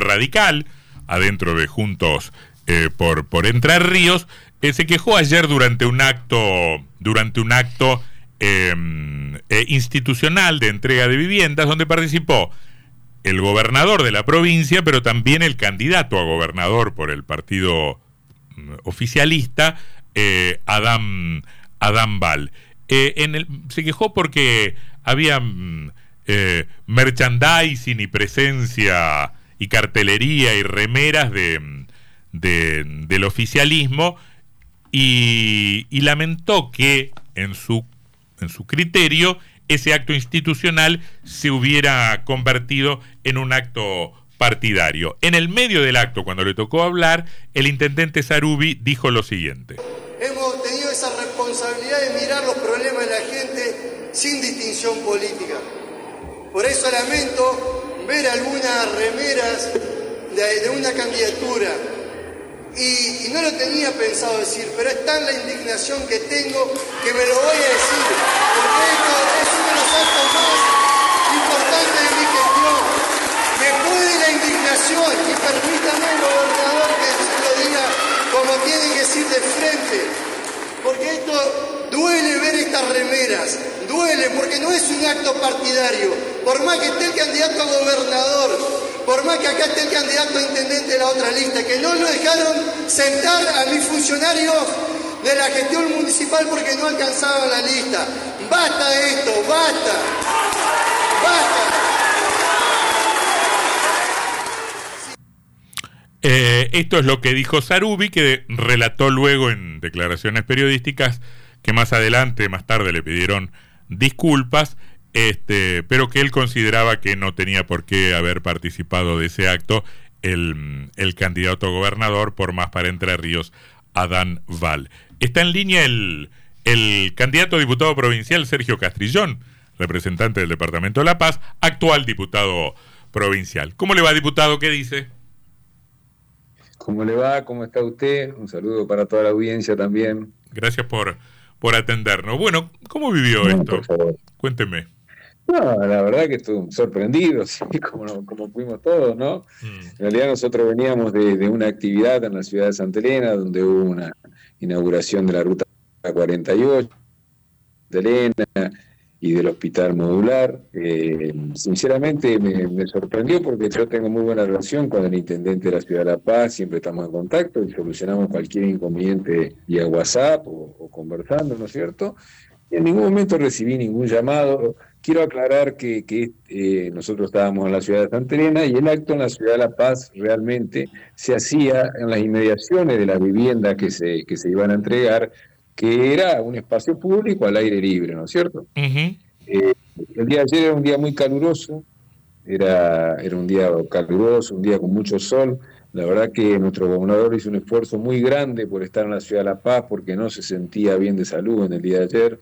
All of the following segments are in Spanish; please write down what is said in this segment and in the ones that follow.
radical adentro de Juntos eh, por, por Entre Ríos, eh, se quejó ayer durante un acto, durante un acto em, eh, institucional de entrega de viviendas donde participó el gobernador de la provincia, pero también el candidato a gobernador por el partido mm, oficialista, Adam, Adam Val. se quejó porque había mm, merchandising y presencia y cartelería y remeras de, del oficialismo y, lamentó que en su, en su criterio ese acto institucional se hubiera convertido en un acto partidario. En el medio del acto, cuando le tocó hablar, el intendente Sarubi dijo lo siguiente. Hemos tenido esa responsabilidad de mirar los problemas de la gente sin distinción política. Por eso lamento ver algunas remeras de, una candidatura. Y, no lo tenía pensado decir, pero es tan la indignación que tengo que me lo voy a decir, porque esto es uno de los actos más importantes de mi gestión. Me puede la indignación y permítame, gobernador, que lo diga como tiene que decir de frente, porque esto duele ver estas remeras, duele porque no es un acto partidario, por más que esté el candidato a gobernador, por más que acá esté el candidato a intendente de la otra lista, que no lo dejaron sentar a mis funcionarios de la gestión municipal porque no alcanzaban la lista. Basta de esto, basta, basta. Eh, esto es lo que dijo Sarubi, que relató luego en declaraciones periodísticas que más adelante, más tarde, le pidieron disculpas este, pero que él consideraba que no tenía por qué haber participado de ese acto el, candidato a gobernador por más para Entre Ríos, Adán Val. Está en línea el, el candidato a diputado provincial Sergio Castrillón, representante del Departamento de La Paz, actual diputado provincial. ¿Cómo le va, diputado? ¿Qué dice? ¿Cómo le va? ¿Cómo está usted? Un saludo para toda la audiencia también. Gracias por, por atendernos. Bueno, ¿cómo vivió esto? Cuénteme. No, la verdad que estuve sorprendido, como, como fuimos todos, ¿no? Mm. En realidad nosotros veníamos de, una actividad en la ciudad de Santa Elena, donde hubo una inauguración de la ruta 48 de Elena y del hospital modular. Eh, sinceramente me, sorprendió porque yo tengo muy buena relación con el intendente de la ciudad de La Paz, siempre estamos en contacto y solucionamos cualquier inconveniente vía WhatsApp o, o conversando, ¿no es cierto? Y en ningún momento recibí ningún llamado Quiero aclarar que, eh, nosotros estábamos en la ciudad de Santa Elena y el acto en la ciudad de La Paz realmente se hacía en las inmediaciones de la vivienda que se, que se iban a entregar, que era un espacio público al aire libre, ¿no es cierto? Eh, el día de ayer era un día muy caluroso, era, era un día caluroso, un día con mucho sol. La verdad que nuestro gobernador hizo un esfuerzo muy grande por estar en la ciudad de La Paz porque no se sentía bien de salud en el día de ayer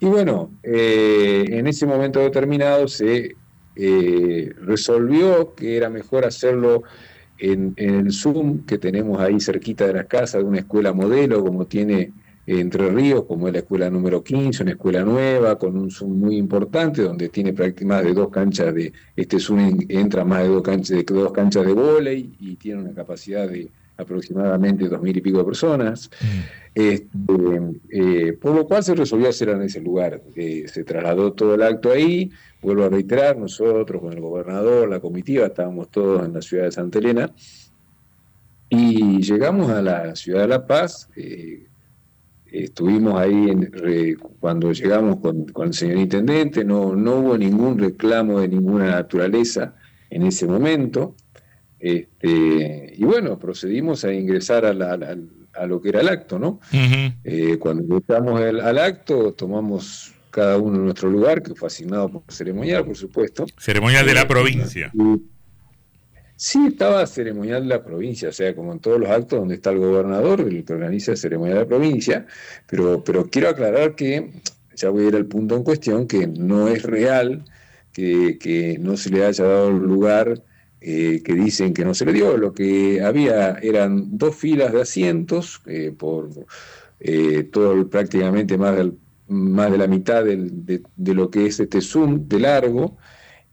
y bueno, eh, en ese momento determinado se eh, resolvió que era mejor hacerlo en, el Zoom que tenemos ahí cerquita de la casa, de una escuela modelo como tiene Entre Ríos, como es la escuela número 15, una escuela nueva, con un Zoom muy importante, donde tiene más de dos canchas de, este Zoom entra más de dos canchas de, dos canchas de vóley y tiene una capacidad de aproximadamente dos mil y pico de personas, mm. este, eh, por lo cual se resolvió hacer en ese lugar. Eh, se trasladó todo el acto ahí, vuelvo a reiterar, nosotros con el gobernador, la comitiva, estábamos todos en la ciudad de Santa Elena, y llegamos a la ciudad de La Paz, eh, estuvimos ahí cuando llegamos con, con, el señor intendente, no, no hubo ningún reclamo de ninguna naturaleza en ese momento. Este, y bueno, procedimos a ingresar a, a, lo que era el acto, ¿no? Eh, cuando ingresamos al acto, tomamos cada uno en nuestro lugar, que fue asignado por ceremonial, por supuesto. Ceremonial de la eh, provincia. sí, estaba ceremonial de la provincia, o sea, como en todos los actos donde está el gobernador, el que organiza el ceremonial de la provincia, pero, pero quiero aclarar que, ya voy a ir al punto en cuestión, que no es real que, que no se le haya dado lugar eh, que dicen que no se le dio. Lo que había eran dos filas de asientos eh, por eh, todo prácticamente más, más de la mitad de, lo que es este Zoom de largo.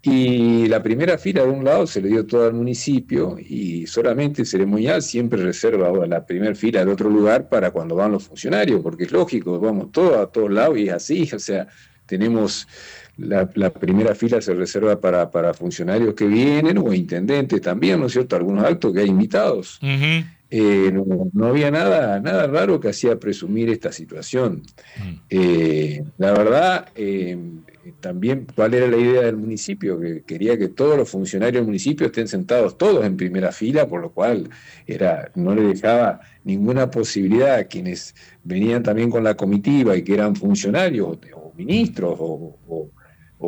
Y la primera fila de un lado se le dio todo al municipio y solamente ceremonial siempre reserva la primera fila del otro lugar para cuando van los funcionarios, porque es lógico, vamos todos a todos lados y es así, o sea, tenemos la, primera fila se reserva para, para, funcionarios que vienen o intendentes también, ¿no es cierto? Algunos actos que hay invitados. Eh, no, había nada, nada raro que hacía presumir esta situación. Mm. Eh, la verdad, eh, también cuál era la idea del municipio, que quería que todos los funcionarios del municipio estén sentados todos en primera fila, por lo cual era, no le dejaba ninguna posibilidad a quienes venían también con la comitiva y que eran funcionarios o, ministros o o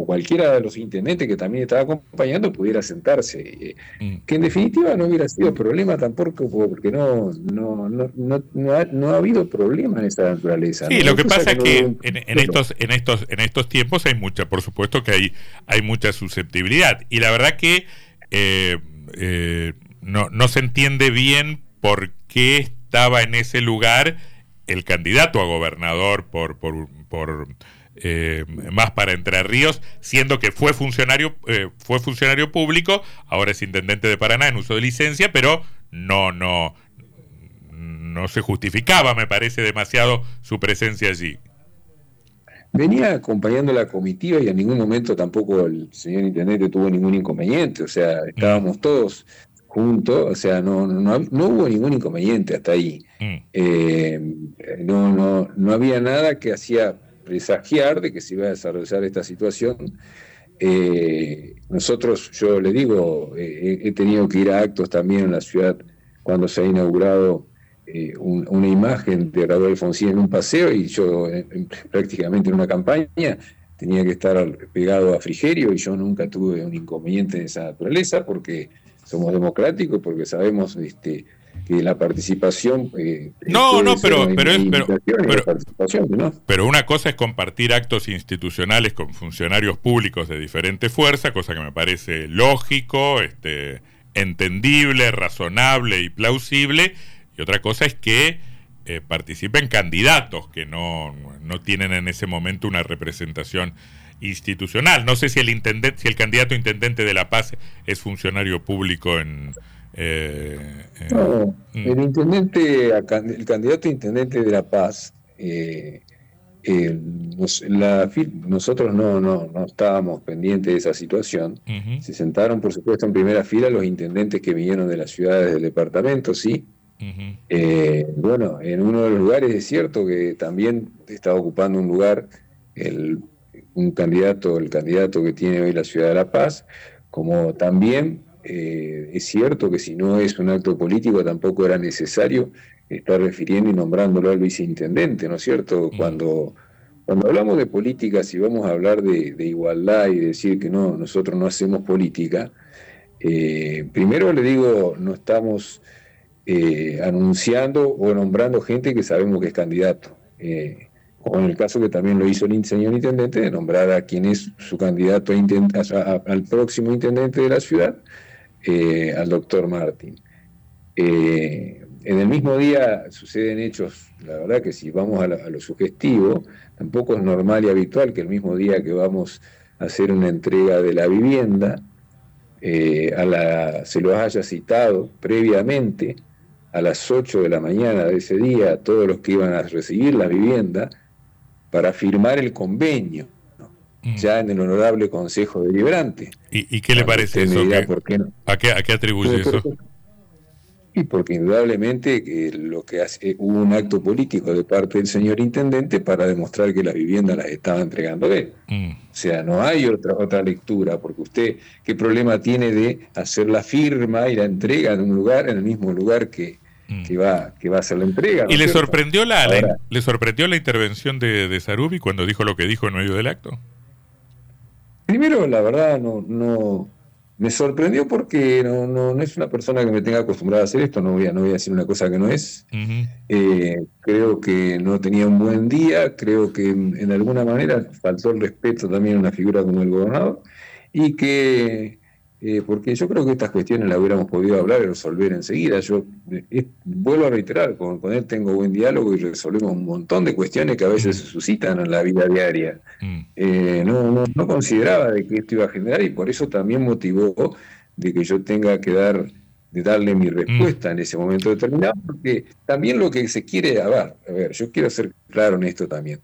cualquiera de los intendentes que también estaba acompañando pudiera sentarse. Mm. Que en definitiva no hubiera sido problema tampoco porque no, no, no, no, ha, no ha, habido problema en esa naturaleza. Sí, lo que pasa es que en, estos, en, estos, en estos tiempos hay mucha, por supuesto que hay, hay mucha susceptibilidad. Y la verdad que eh, eh, no, no se entiende bien por qué estaba en ese lugar el candidato a gobernador por, por, por eh, más para Entre Ríos, siendo que fue funcionario, eh, fue funcionario público, ahora es intendente de Paraná en uso de licencia, pero no, no, no se justificaba, me parece, demasiado su presencia allí. Venía acompañando la comitiva y en ningún momento tampoco el señor intendente tuvo ningún inconveniente, o sea, estábamos mm. todos juntos, o sea, no, no, no, hubo ningún inconveniente hasta ahí. Mm. Eh, no, no, no había nada que hacía presagiar de que se iba a desarrollar esta situación. Eh, nosotros, yo le digo, eh, he tenido que ir a actos también en la ciudad cuando se ha inaugurado eh, una imagen de Raúl Alfonsín en un paseo y yo prácticamente en una campaña tenía que estar pegado a Frigerio y yo nunca tuve un inconveniente de esa naturaleza porque somos democráticos, porque sabemos este, que la participación. Eh, no, no, pero, pero, es, pero, pero, una cosa es compartir actos institucionales con funcionarios públicos de diferentes fuerzas, cosa que me parece lógico, este, entendible, razonable y plausible, y otra cosa es que eh, participen candidatos que no, no tienen en ese momento una representación institucional. No sé si el intendente, si el candidato intendente de La Paz es funcionario público en, eh, eh, no, mm. el intendente, el candidato intendente de La Paz, eh, nosotros no, no, no, estábamos pendientes de esa situación. Se sentaron, por supuesto, en primera fila los intendentes que vinieron de las ciudades del departamento, sí. bueno, en uno de los lugares es cierto que también estaba ocupando un lugar el, un candidato, el candidato que tiene hoy la ciudad de La Paz, como también eh, es cierto que si no es un acto político tampoco era necesario estar refiriendo y nombrándolo al viceintendente, ¿no es cierto? Cuando, cuando hablamos de política, si vamos a hablar de, igualdad y decir que no, nosotros no hacemos política, eh, primero le digo, no estamos eh, anunciando o nombrando gente que sabemos que es candidato. O en el caso que también lo hizo el señor intendente, de nombrar a quien es su candidato al próximo intendente de la ciudad, eh, al doctor Martín. Eh, en el mismo día suceden hechos, la verdad que si vamos a, lo sugestivo, tampoco es normal y habitual que el mismo día que vamos a hacer una entrega de la vivienda, eh, se lo haya citado previamente a las 8 de la mañana de ese día a todos los que iban a recibir la vivienda para firmar el convenio Mm. ya en el honorable Consejo Deliberante. ¿Y, qué le parece eso? ¿A, qué, atribuye eso? Y porque indudablemente que lo que hace, hubo un acto político de parte del señor intendente para demostrar que las viviendas las estaba entregando él. Mm. O sea, no hay otra, otra lectura, porque usted, ¿qué problema tiene de hacer la firma y la entrega en un lugar, en el mismo lugar que. Que va, que va a hacer la entrega. ¿Y le sorprendió la, le sorprendió la intervención de, de Sarubi cuando dijo lo que dijo en medio del acto? Primero, la verdad, no, no me sorprendió porque no, no, es una persona que me tenga acostumbrada a hacer esto, no voy a, no voy a decir una cosa que no es. Eh, creo que no tenía un buen día, creo que en, alguna manera faltó el respeto también a una figura como el gobernador y que eh, porque yo creo que estas cuestiones las hubiéramos podido hablar y resolver enseguida. Yo eh, vuelvo a reiterar, con, con, él tengo buen diálogo y resolvemos un montón de cuestiones que a veces se suscitan en la vida diaria. Mm. Eh, no, no, consideraba de que esto iba a generar y por eso también motivó de que yo tenga que dar de darle mi respuesta en ese momento determinado, porque también lo que se quiere, a ver, a ver yo quiero ser claro en esto también.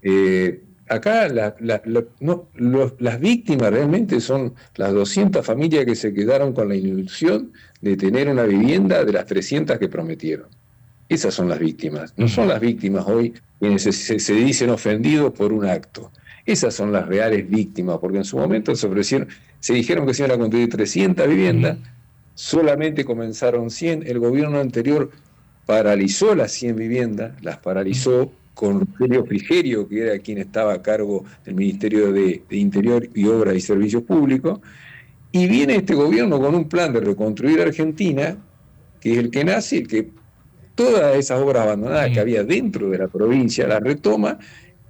Eh, acá las víctimas realmente son las 200 familias que se quedaron con la ilusión de tener una vivienda de las 300 que prometieron. Esas son las víctimas. No son las víctimas hoy quienes se, dicen ofendidos por un acto. Esas son las reales víctimas, porque en su momento se ofrecieron, se dijeron que se iban a construir 300 viviendas, solamente comenzaron 100, el gobierno anterior paralizó las 100 viviendas, las paralizó con Rogelio Frigerio, que era quien estaba a cargo del Ministerio de, Interior y Obras y Servicios Públicos, y viene este gobierno con un plan de reconstruir Argentina, que es el que nace, que todas esas obras abandonadas que había dentro de la provincia las retoma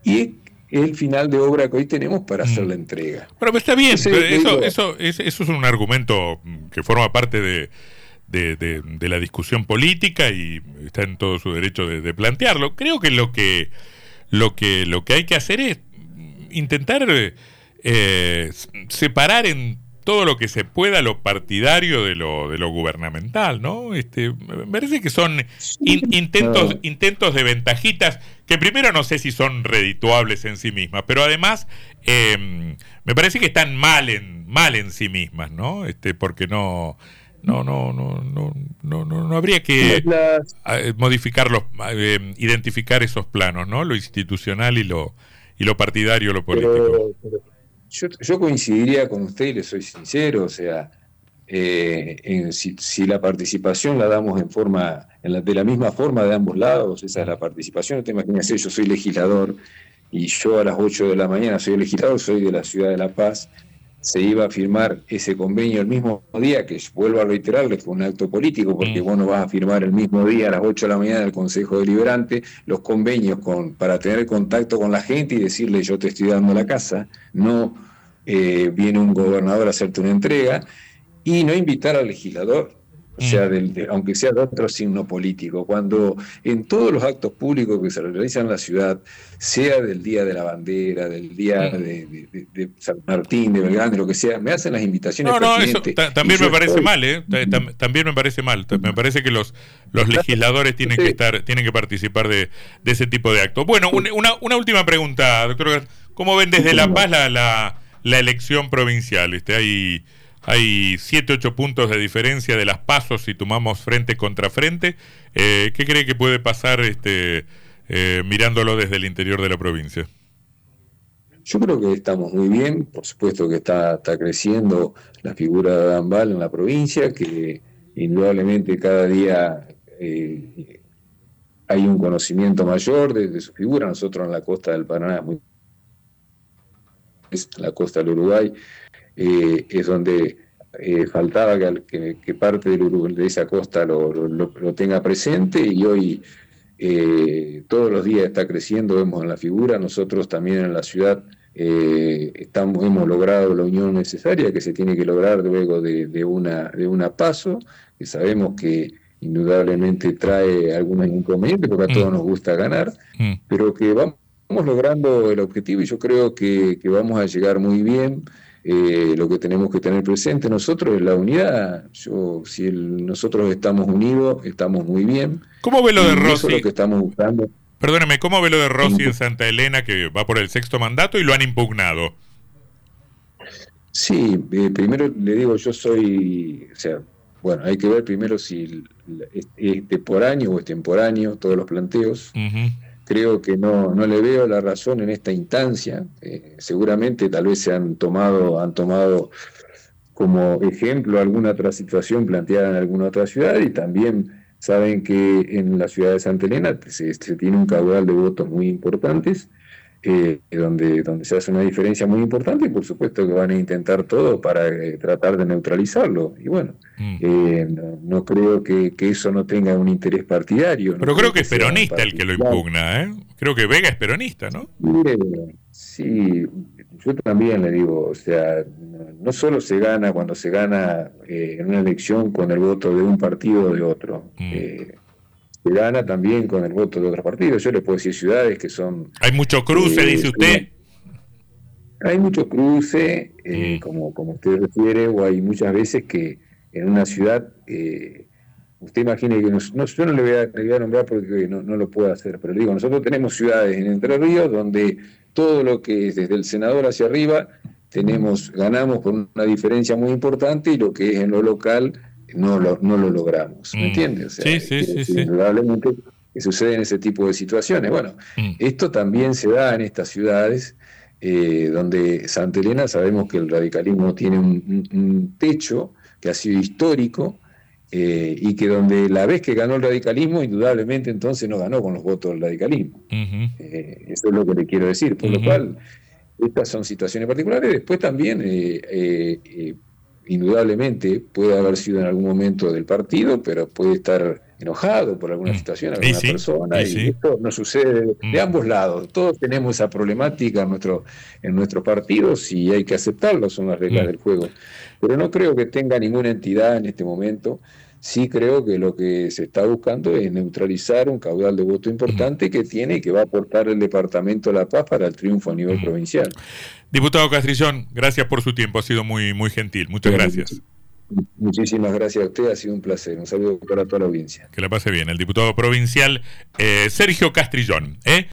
y es el final de obra que hoy tenemos para hacer la entrega. Bueno, pues está bien, eso, eso, eso es un argumento que forma parte de, de, de, la discusión política y está en todo su derecho de, plantearlo. Creo que lo que lo que lo que hay que hacer es intentar eh, separar en todo lo que se pueda lo partidario de lo, de lo gubernamental, ¿no? Este, me parece que son intentos, intentos de ventajitas que primero no sé si son redituables en sí mismas, pero además em, me parece que están mal en, mal en sí mismas, ¿no? Este, porque no, no, no, no, no, no, no, habría que modificar los, eh, identificar esos planos, ¿no? Lo institucional y lo y lo partidario, lo político. yo, coincidiría con usted y le soy sincero, o sea, eh, si, la participación la damos en forma, en de la misma forma de ambos lados, esa es la participación. No te imaginas, yo soy legislador y yo a las 8 de la mañana soy legislador, soy de la ciudad de La Paz se iba a firmar ese convenio el mismo día, que vuelvo a reiterarle, fue un acto político, porque vos no vas a firmar el mismo día a las 8 de la mañana del Consejo Deliberante los convenios con, para tener contacto con la gente y decirle yo te estoy dando la casa, no eh, viene un gobernador a hacerte una entrega, y no invitar al legislador o sea, mm. aunque sea de otro signo político, cuando en todos los actos públicos que se realizan en la ciudad, sea del Día de la Bandera, del Día mm. de, San Martín, de Belgrano, lo que sea, me hacen las invitaciones. No, no, eso también me parece mal, ¿eh? también me parece mal. Me parece que los, los legisladores tienen que estar, tienen que participar de, ese tipo de actos. Bueno, una, una última pregunta, doctor. ¿Cómo ven desde La Paz la, la, la elección provincial? Este, hay hay 7, 8 puntos de diferencia de las pasos si tomamos frente contra frente. Eh, ¿Qué cree que puede pasar este, eh, mirándolo desde el interior de la provincia? Yo creo que estamos muy bien, por supuesto que está, está creciendo la figura de Adambal en la provincia, que indudablemente cada día eh, hay un conocimiento mayor de, su figura. Nosotros en la costa del Paraná, muy, la costa del Uruguay, eh, es donde eh, faltaba que, parte de esa costa lo, tenga presente y hoy eh, todos los días está creciendo, vemos en la figura, nosotros también en la ciudad estamos, hemos logrado la unión necesaria que se tiene que lograr luego de, una, de una paso, que sabemos que indudablemente trae algunos inconvenientes porque a todos mm. nos gusta ganar, mm. pero que vamos, logrando el objetivo y yo creo que, que vamos a llegar muy bien. Eh, lo que tenemos que tener presente nosotros es la unidad. Yo, si nosotros estamos unidos, estamos muy bien. ¿Cómo ve lo de Rossi? Eso es lo que estamos buscando. Perdóneme, ¿cómo ve lo de Rossi en Santa Elena que va por el sexto mandato y lo han impugnado? Sí, eh, primero le digo, yo soy, o sea, bueno, hay que ver primero si es, temporáneo o es temporáneo todos los planteos. Creo que no, no le veo la razón en esta instancia. Eh, seguramente tal vez se han tomado, han tomado como ejemplo alguna otra situación planteada en alguna otra ciudad y también saben que en la ciudad de Santa Elena se, se tiene un caudal de votos muy importantes eh, donde, donde se hace una diferencia muy importante y por supuesto que van a intentar todo para eh, tratar de neutralizarlo. Y bueno, mm. eh, no, creo que, eso no tenga un interés partidario. Pero creo, que, es peronista el que lo impugna, ¿eh? Creo que Vega es peronista, ¿no? sí, yo también le digo, o sea, no solo se gana cuando se gana eh, en una elección con el voto de un partido o de otro. Mm. Eh, se gana también con el voto de otros partidos. Yo le puedo decir ciudades que son... Hay mucho cruce, dice usted. Hay mucho cruce, mm. como, como usted refiere, o hay muchas veces que en una ciudad Usted imagine que no, yo no le voy, a, nombrar porque no, lo puedo hacer, pero le digo, nosotros tenemos ciudades en Entre Ríos donde todo lo que es desde el senador hacia arriba, tenemos, ganamos con una diferencia muy importante y lo que es en lo local no lo, no lo logramos. ¿Me mm. entiendes? sí, sí, sí, sí. Probablemente que suceden ese tipo de situaciones. Bueno, mm. esto también se da en estas ciudades. Eh, donde Santa Elena sabemos que el radicalismo tiene un techo que ha sido histórico, eh, y que donde la vez que ganó el radicalismo, indudablemente entonces no ganó con los votos del radicalismo. Eh, eso es lo que le quiero decir. Por lo cual, estas son situaciones particulares. Después también, eh, indudablemente, puede haber sido en algún momento del partido, pero puede estar enojado por alguna mm. situación, alguna persona, y, esto no sucede de mm. ambos lados. Todos tenemos esa problemática en, nuestro, en nuestros partidos y hay que aceptarlo, son las reglas mm. del juego. Pero no creo que tenga ninguna entidad en este momento. Sí creo que lo que se está buscando es neutralizar un caudal de voto importante que tiene y que va a aportar el Departamento de La Paz para el triunfo a nivel provincial. Diputado Castrillón, gracias por su tiempo, ha sido muy, muy gentil. Muchas gracias. Muchísimas gracias a usted, ha sido un placer. Un saludo para toda la audiencia. Que la pase bien. El diputado provincial eh, Sergio Castrillón. ¿eh?